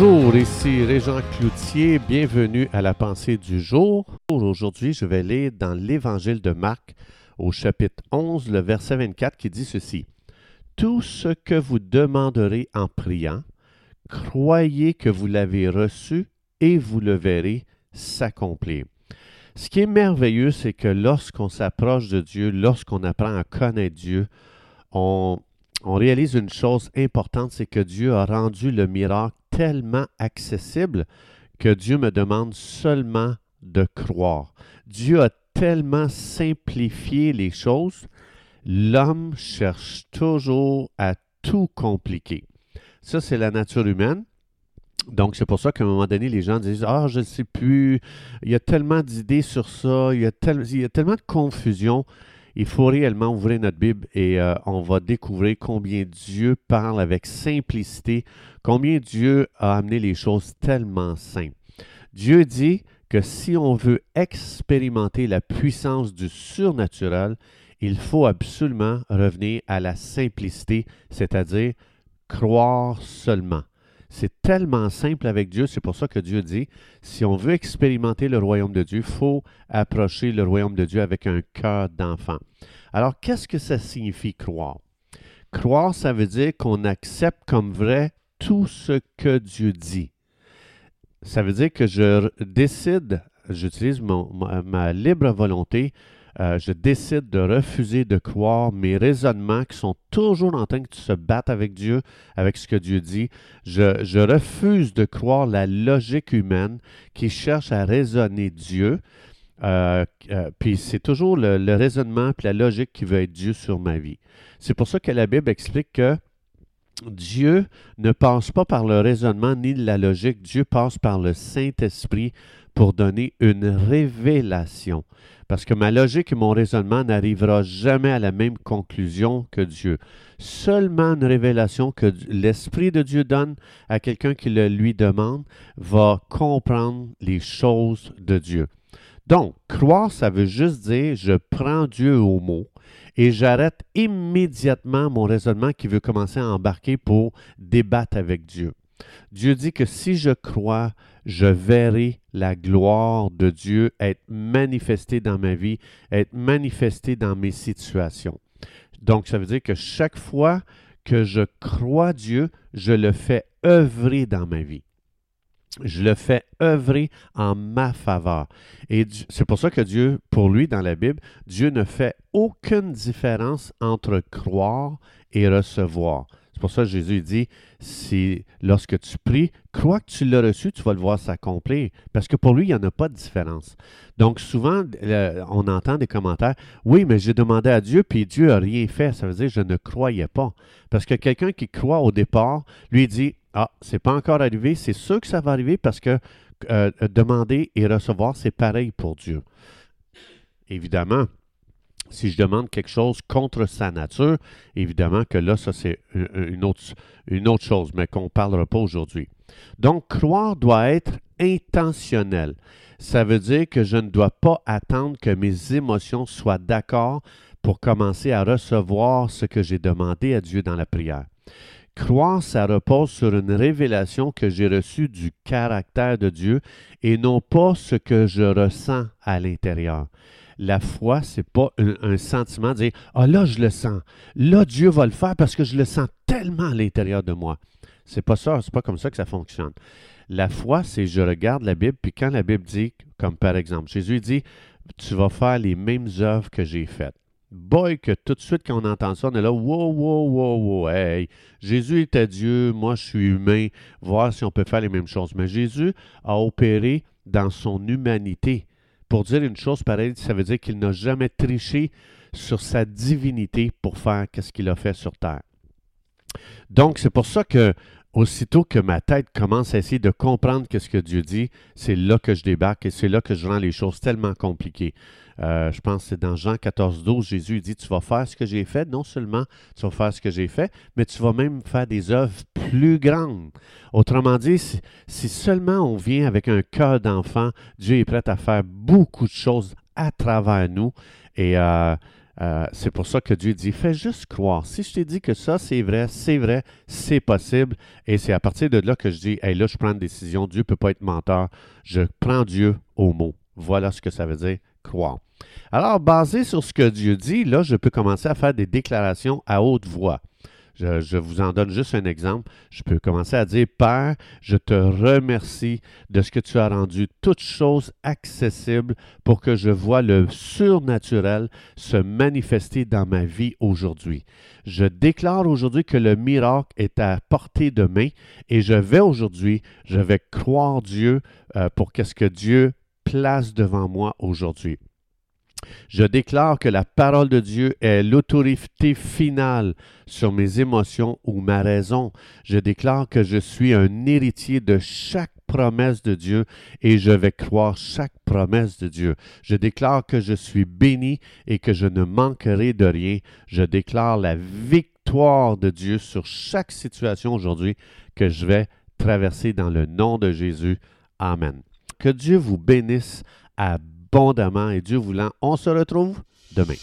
Bonjour, ici Régent Cloutier, bienvenue à la pensée du jour. Aujourd'hui, je vais lire dans l'Évangile de Marc au chapitre 11, le verset 24 qui dit ceci. Tout ce que vous demanderez en priant, croyez que vous l'avez reçu et vous le verrez s'accomplir. Ce qui est merveilleux, c'est que lorsqu'on s'approche de Dieu, lorsqu'on apprend à connaître Dieu, on, on réalise une chose importante, c'est que Dieu a rendu le miracle tellement accessible que Dieu me demande seulement de croire. Dieu a tellement simplifié les choses, l'homme cherche toujours à tout compliquer. Ça, c'est la nature humaine. Donc, c'est pour ça qu'à un moment donné, les gens disent Ah, je ne sais plus, il y a tellement d'idées sur ça, il y, a il y a tellement de confusion il faut réellement ouvrir notre Bible et euh, on va découvrir combien Dieu parle avec simplicité, combien Dieu a amené les choses tellement simples. Dieu dit que si on veut expérimenter la puissance du surnaturel, il faut absolument revenir à la simplicité, c'est-à-dire croire seulement. C'est tellement simple avec Dieu, c'est pour ça que Dieu dit, si on veut expérimenter le royaume de Dieu, il faut approcher le royaume de Dieu avec un cœur d'enfant. Alors, qu'est-ce que ça signifie croire? Croire, ça veut dire qu'on accepte comme vrai tout ce que Dieu dit. Ça veut dire que je décide, j'utilise ma libre volonté euh, je décide de refuser de croire mes raisonnements qui sont toujours en train de se battre avec Dieu, avec ce que Dieu dit. Je, refuse de croire la logique humaine qui cherche à raisonner Dieu. Euh, euh, puis c'est toujours le, le raisonnement et la logique qui veut être Dieu sur ma vie. C'est pour ça que la Bible explique que Dieu ne passe pas par le raisonnement ni la logique, Dieu passe par le Saint-Esprit pour donner une révélation. Parce que ma logique et mon raisonnement n'arrivera jamais à la même conclusion que Dieu. Seulement une révélation que l'Esprit de Dieu donne à quelqu'un qui le lui demande va comprendre les choses de Dieu. Donc, croire, ça veut juste dire je prends Dieu au mot et j'arrête immédiatement mon raisonnement qui veut commencer à embarquer pour débattre avec Dieu. Dieu dit que si je crois, je verrai la gloire de Dieu être manifestée dans ma vie, être manifestée dans mes situations. Donc, ça veut dire que chaque fois que je crois Dieu, je le fais œuvrer dans ma vie. Je le fais œuvrer en ma faveur. Et c'est pour ça que Dieu, pour lui, dans la Bible, Dieu ne fait aucune différence entre croire et recevoir. C'est pour ça que Jésus dit, si lorsque tu pries, crois que tu l'as reçu, tu vas le voir s'accomplir. Parce que pour lui, il n'y en a pas de différence. Donc souvent, on entend des commentaires, oui, mais j'ai demandé à Dieu, puis Dieu n'a rien fait. Ça veut dire, je ne croyais pas. Parce que quelqu'un qui croit au départ, lui dit, ah, c'est pas encore arrivé, c'est sûr que ça va arriver parce que euh, demander et recevoir, c'est pareil pour Dieu. Évidemment, si je demande quelque chose contre sa nature, évidemment que là, ça c'est une autre, une autre chose, mais qu'on ne parlera pas aujourd'hui. Donc, croire doit être intentionnel. Ça veut dire que je ne dois pas attendre que mes émotions soient d'accord pour commencer à recevoir ce que j'ai demandé à Dieu dans la prière. Croire, ça repose sur une révélation que j'ai reçue du caractère de Dieu et non pas ce que je ressens à l'intérieur. La foi, c'est pas un, sentiment de dire Ah là, je le sens. Là, Dieu va le faire parce que je le sens tellement à l'intérieur de moi. C'est pas ça, c'est pas comme ça que ça fonctionne. La foi, c'est je regarde la Bible, puis quand la Bible dit, comme par exemple, Jésus dit Tu vas faire les mêmes œuvres que j'ai faites. Boy, que tout de suite, quand on entend ça, on est là, wow, wow, wow, wow, hey, Jésus était Dieu, moi je suis humain, voir si on peut faire les mêmes choses. Mais Jésus a opéré dans son humanité. Pour dire une chose pareille, ça veut dire qu'il n'a jamais triché sur sa divinité pour faire ce qu'il a fait sur terre. Donc, c'est pour ça que aussitôt que ma tête commence à essayer de comprendre ce que Dieu dit, c'est là que je débarque et c'est là que je rends les choses tellement compliquées. Euh, je pense que c'est dans Jean 14, 12, Jésus dit, tu vas faire ce que j'ai fait, non seulement tu vas faire ce que j'ai fait, mais tu vas même faire des œuvres plus grandes. Autrement dit, si, seulement on vient avec un cœur d'enfant, Dieu est prêt à faire beaucoup de choses à travers nous. Et euh, Euh, c'est pour ça que Dieu dit, fais juste croire. Si je t'ai dit que ça, c'est vrai, c'est vrai, c'est possible. Et c'est à partir de là que je dis, hey, là, je prends une décision. Dieu ne peut pas être menteur. Je prends Dieu au mot. Voilà ce que ça veut dire, croire. Alors, basé sur ce que Dieu dit, là, je peux commencer à faire des déclarations à haute voix. Je, vous en donne juste un exemple. Je peux commencer à dire, Père, je te remercie de ce que tu as rendu toutes choses accessibles pour que je vois le surnaturel se manifester dans ma vie aujourd'hui. Je déclare aujourd'hui que le miracle est à portée de main et je vais aujourd'hui, je vais croire Dieu euh, pour qu'est-ce que Dieu place devant moi aujourd'hui. Je déclare que la parole de Dieu est l'autorité finale sur mes émotions ou ma raison. Je déclare que je suis un héritier de chaque promesse de Dieu et je vais croire chaque promesse de Dieu. Je déclare que je suis béni et que je ne manquerai de rien. Je déclare la victoire de Dieu sur chaque situation aujourd'hui que je vais traverser dans le nom de Jésus. Amen. Que Dieu vous bénisse abondamment et Dieu voulant, on se retrouve demain.